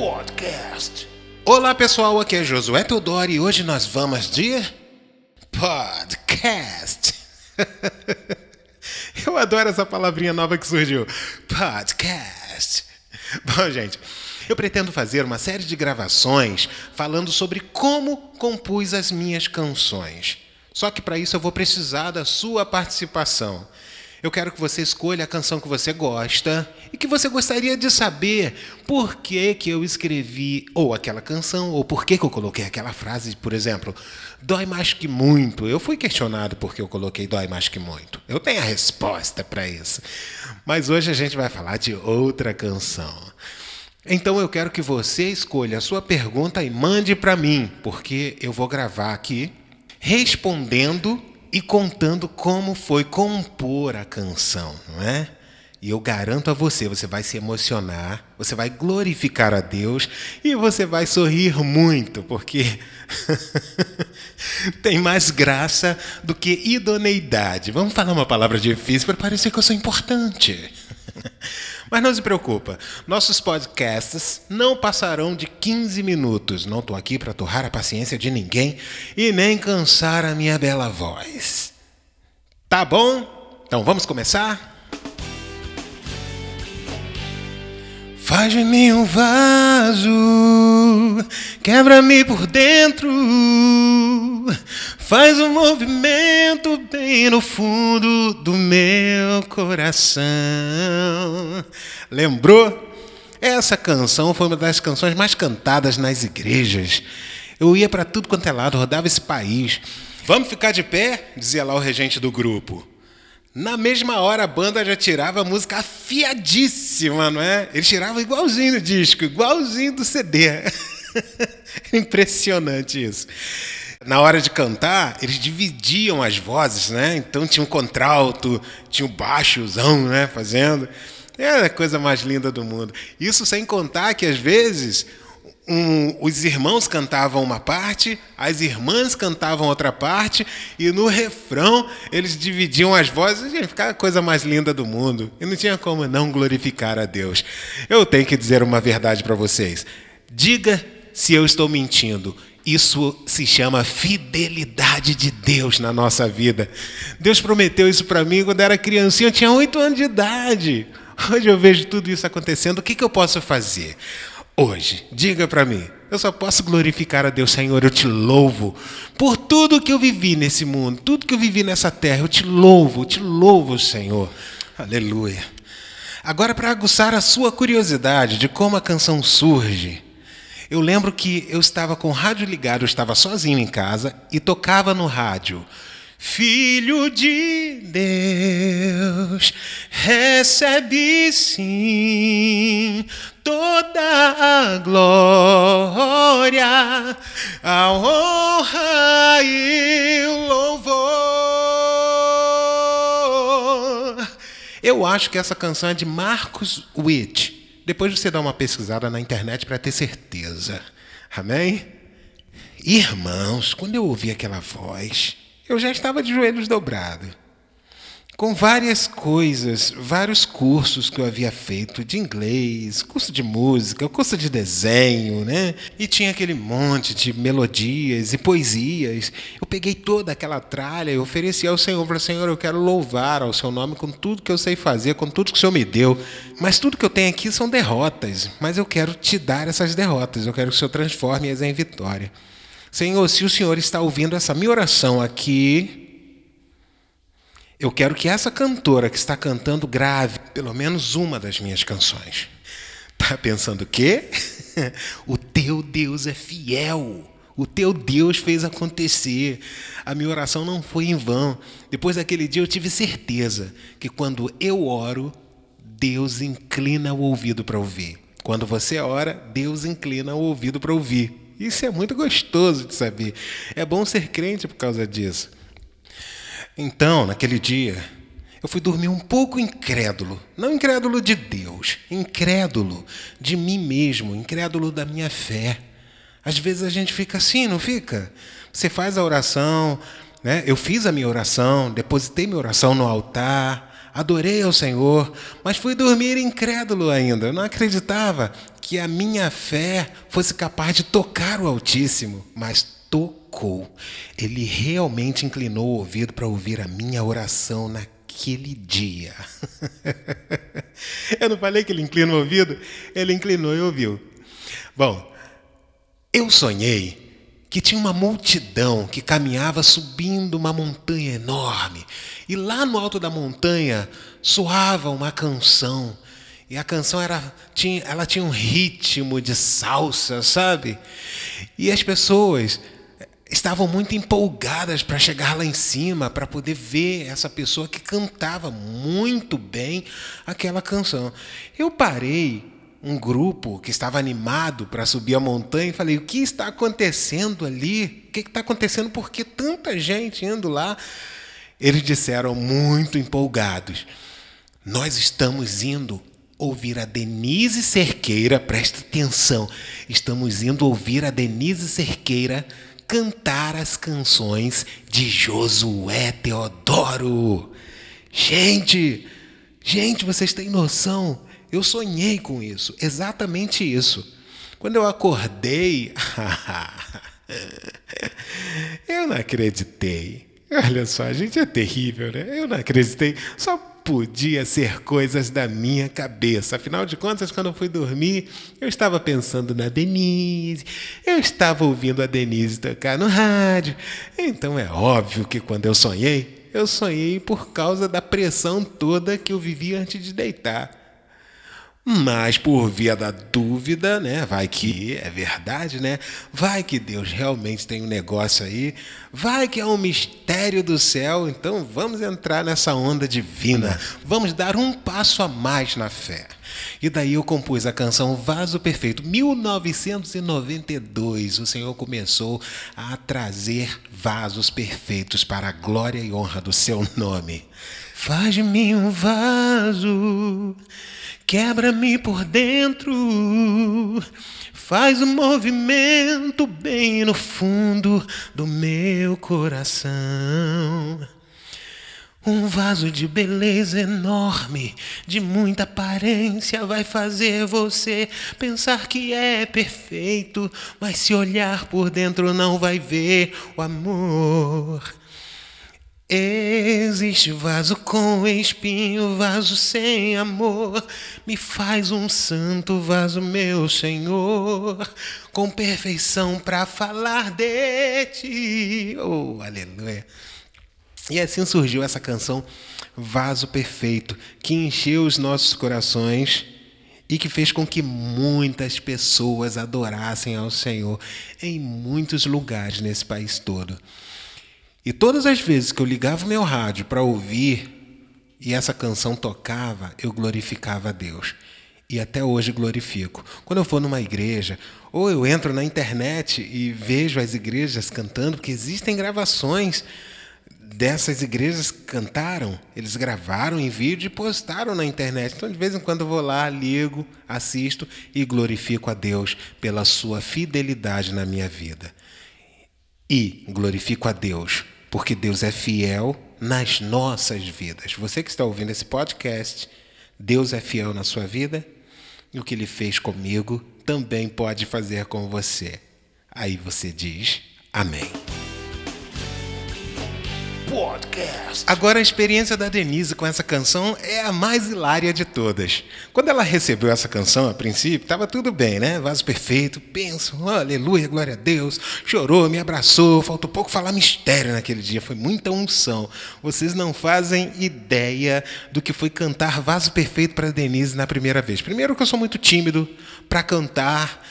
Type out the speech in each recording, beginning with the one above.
Podcast. Olá pessoal, aqui é Josué Teodoro e hoje nós vamos de podcast. Eu adoro essa palavrinha nova que surgiu. Podcast. Bom, gente, eu pretendo fazer uma série de gravações falando sobre como compus as minhas canções. Só que para isso eu vou precisar da sua participação. Eu quero que você escolha a canção que você gosta e que você gostaria de saber por que, que eu escrevi ou aquela canção, ou por que, que eu coloquei aquela frase, por exemplo, dói mais que muito. Eu fui questionado porque eu coloquei dói mais que muito. Eu tenho a resposta para isso. Mas hoje a gente vai falar de outra canção. Então eu quero que você escolha a sua pergunta e mande para mim, porque eu vou gravar aqui respondendo e contando como foi compor a canção, não é? E eu garanto a você, você vai se emocionar, você vai glorificar a Deus e você vai sorrir muito, porque tem mais graça do que idoneidade. Vamos falar uma palavra difícil para parecer que eu sou importante. Mas não se preocupa, nossos podcasts não passarão de 15 minutos. Não estou aqui para torrar a paciência de ninguém e nem cansar a minha bela voz. Tá bom? Então vamos começar? Faz de mim um vaso, quebra-me por dentro, faz um movimento bem no fundo do meu coração. Lembrou? Essa canção foi uma das canções mais cantadas nas igrejas. Eu ia para tudo quanto é lado, rodava esse país. Vamos ficar de pé? dizia lá o regente do grupo. Na mesma hora a banda já tirava a música afiadíssima, não é? Eles tiravam igualzinho do disco, igualzinho do CD. Impressionante isso. Na hora de cantar, eles dividiam as vozes, né? Então tinha um contralto, tinha um baixozão, né? Fazendo. É a coisa mais linda do mundo. Isso sem contar que às vezes um, os irmãos cantavam uma parte, as irmãs cantavam outra parte, e no refrão eles dividiam as vozes, e ficava a coisa mais linda do mundo. E não tinha como não glorificar a Deus. Eu tenho que dizer uma verdade para vocês. Diga se eu estou mentindo. Isso se chama fidelidade de Deus na nossa vida. Deus prometeu isso para mim quando era criancinha, eu tinha oito anos de idade. Hoje eu vejo tudo isso acontecendo, o que, que eu posso fazer? Hoje? Diga para mim. Eu só posso glorificar a Deus, Senhor. Eu te louvo por tudo que eu vivi nesse mundo, tudo que eu vivi nessa terra. Eu te louvo, eu te louvo, Senhor. Aleluia. Agora, para aguçar a sua curiosidade de como a canção surge, eu lembro que eu estava com o rádio ligado, eu estava sozinho em casa e tocava no rádio. Filho de Deus, recebe sim toda a glória, a honra e o louvor. Eu acho que essa canção é de Marcos Witt. Depois você dá uma pesquisada na internet para ter certeza. Amém? Irmãos, quando eu ouvi aquela voz, eu já estava de joelhos dobrados, com várias coisas, vários cursos que eu havia feito de inglês, curso de música, curso de desenho, né? E tinha aquele monte de melodias e poesias. Eu peguei toda aquela tralha e ofereci ao Senhor, falei, Senhor, eu quero louvar ao seu nome com tudo que eu sei fazer, com tudo que o Senhor me deu. Mas tudo que eu tenho aqui são derrotas, mas eu quero te dar essas derrotas, eu quero que o Senhor transforme-as em vitória. Senhor, se o Senhor está ouvindo essa minha oração aqui, eu quero que essa cantora que está cantando grave pelo menos uma das minhas canções. Tá pensando o quê? O teu Deus é fiel. O teu Deus fez acontecer. A minha oração não foi em vão. Depois daquele dia eu tive certeza que quando eu oro, Deus inclina o ouvido para ouvir. Quando você ora, Deus inclina o ouvido para ouvir. Isso é muito gostoso de saber. É bom ser crente por causa disso. Então, naquele dia, eu fui dormir um pouco incrédulo. Não incrédulo de Deus, incrédulo de mim mesmo, incrédulo da minha fé. Às vezes a gente fica assim, não fica? Você faz a oração, né? eu fiz a minha oração, depositei minha oração no altar, adorei ao Senhor, mas fui dormir incrédulo ainda. Eu não acreditava que a minha fé fosse capaz de tocar o Altíssimo, mas tocou. Ele realmente inclinou o ouvido para ouvir a minha oração naquele dia. Eu não falei que ele inclina o ouvido? Ele inclinou e ouviu. Bom, eu sonhei que tinha uma multidão que caminhava subindo uma montanha enorme. E lá no alto da montanha soava uma canção. E a canção era, tinha, ela tinha um ritmo de salsa, sabe? E as pessoas estavam muito empolgadas para chegar lá em cima, para poder ver essa pessoa que cantava muito bem aquela canção. Eu parei um grupo que estava animado para subir a montanha e falei: o que está acontecendo ali? O que está acontecendo? Por que tanta gente indo lá? Eles disseram, muito empolgados: Nós estamos indo ouvir a Denise Cerqueira, presta atenção, estamos indo ouvir a Denise Cerqueira cantar as canções de Josué Teodoro. Gente, gente, vocês têm noção? Eu sonhei com isso, exatamente isso. Quando eu acordei, eu não acreditei. Olha só, a gente é terrível, né? Eu não acreditei. Só podia ser coisas da minha cabeça. Afinal de contas, quando eu fui dormir, eu estava pensando na Denise, eu estava ouvindo a Denise tocar no rádio. Então é óbvio que quando eu sonhei, eu sonhei por causa da pressão toda que eu vivia antes de deitar. Mas por via da dúvida, né? Vai que é verdade, né? Vai que Deus realmente tem um negócio aí. Vai que é um mistério do céu. Então vamos entrar nessa onda divina. Vamos dar um passo a mais na fé. E daí eu compus a canção Vaso Perfeito. 1992, o Senhor começou a trazer vasos perfeitos para a glória e honra do seu nome. Faz de mim um vaso Quebra-me por dentro, faz um movimento bem no fundo do meu coração. Um vaso de beleza enorme, de muita aparência, vai fazer você pensar que é perfeito, mas se olhar por dentro não vai ver o amor Existe vaso com espinho, vaso sem amor. Me faz um santo vaso, meu Senhor, com perfeição para falar de ti. Oh, aleluia. E assim surgiu essa canção Vaso Perfeito, que encheu os nossos corações e que fez com que muitas pessoas adorassem ao Senhor em muitos lugares nesse país todo. E todas as vezes que eu ligava o meu rádio para ouvir e essa canção tocava, eu glorificava a Deus. E até hoje glorifico. Quando eu for numa igreja, ou eu entro na internet e vejo as igrejas cantando, porque existem gravações dessas igrejas cantaram, eles gravaram em vídeo e postaram na internet. Então, de vez em quando eu vou lá, ligo, assisto e glorifico a Deus pela sua fidelidade na minha vida. E glorifico a Deus, porque Deus é fiel nas nossas vidas. Você que está ouvindo esse podcast, Deus é fiel na sua vida e o que ele fez comigo também pode fazer com você. Aí você diz: Amém. Podcast. Agora a experiência da Denise com essa canção é a mais hilária de todas. Quando ela recebeu essa canção, a princípio, estava tudo bem, né? Vaso perfeito, penso, aleluia, glória a Deus. Chorou, me abraçou, faltou pouco falar mistério naquele dia, foi muita unção. Vocês não fazem ideia do que foi cantar Vaso Perfeito para Denise na primeira vez. Primeiro que eu sou muito tímido para cantar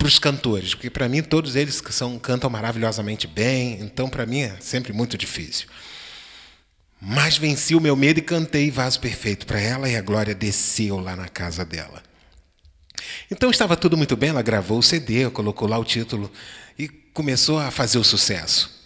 para os cantores, porque para mim todos eles são, cantam maravilhosamente bem, então para mim é sempre muito difícil. Mas venci o meu medo e cantei Vaso Perfeito para ela e a glória desceu lá na casa dela. Então estava tudo muito bem, ela gravou o CD, colocou lá o título e começou a fazer o sucesso.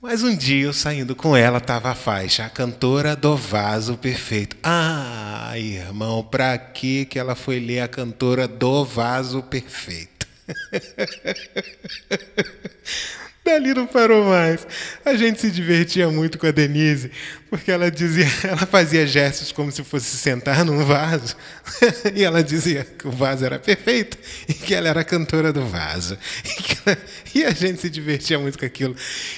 Mas um dia eu saindo com ela estava a faixa, a cantora do Vaso Perfeito. Ah, irmão, para que que ela foi ler a cantora do Vaso Perfeito? Dali não parou mais. A gente se divertia muito com a Denise, porque ela dizia, ela fazia gestos como se fosse sentar num vaso, e ela dizia que o vaso era perfeito e que ela era cantora do vaso. E, a gente se divertia muito com aquilo.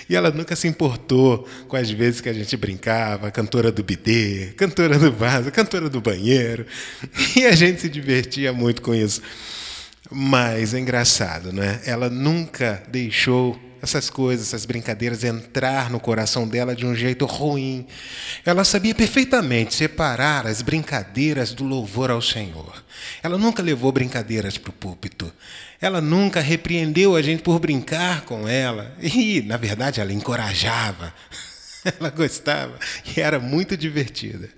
E ela nunca se importou com as vezes que a gente brincava, cantora do bidê, cantora do vaso, cantora do banheiro. E a gente se divertia muito com isso. Mas é engraçado, né? Ela nunca deixou essas coisas, essas brincadeiras entrar no coração dela de um jeito ruim. Ela sabia perfeitamente separar as brincadeiras do louvor ao Senhor. Ela nunca levou brincadeiras para o púlpito. Ela nunca repreendeu a gente por brincar com ela. E, na verdade, ela encorajava. Ela gostava e era muito divertida.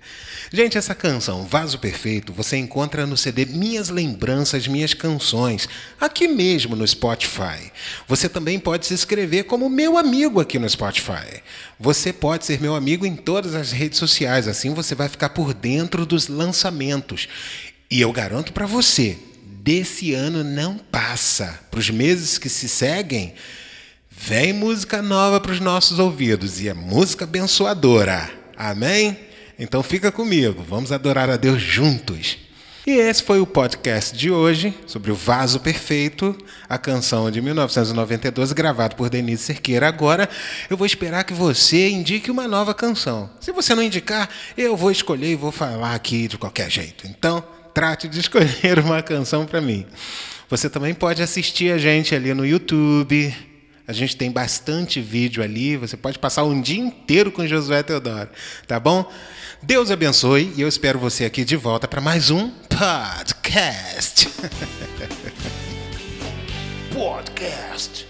Gente, essa canção, Vaso Perfeito, você encontra no CD Minhas Lembranças, Minhas Canções, aqui mesmo no Spotify. Você também pode se inscrever como meu amigo aqui no Spotify. Você pode ser meu amigo em todas as redes sociais, assim você vai ficar por dentro dos lançamentos. E eu garanto para você, desse ano não passa. Para os meses que se seguem, vem música nova para os nossos ouvidos e é música abençoadora. Amém? Então fica comigo, vamos adorar a Deus juntos. E esse foi o podcast de hoje sobre o Vaso Perfeito, a canção de 1992 gravada por Denise Cerqueira. Agora eu vou esperar que você indique uma nova canção. Se você não indicar, eu vou escolher e vou falar aqui de qualquer jeito. Então, trate de escolher uma canção para mim. Você também pode assistir a gente ali no YouTube. A gente tem bastante vídeo ali. Você pode passar um dia inteiro com Josué Teodoro, tá bom? Deus abençoe e eu espero você aqui de volta para mais um podcast. podcast.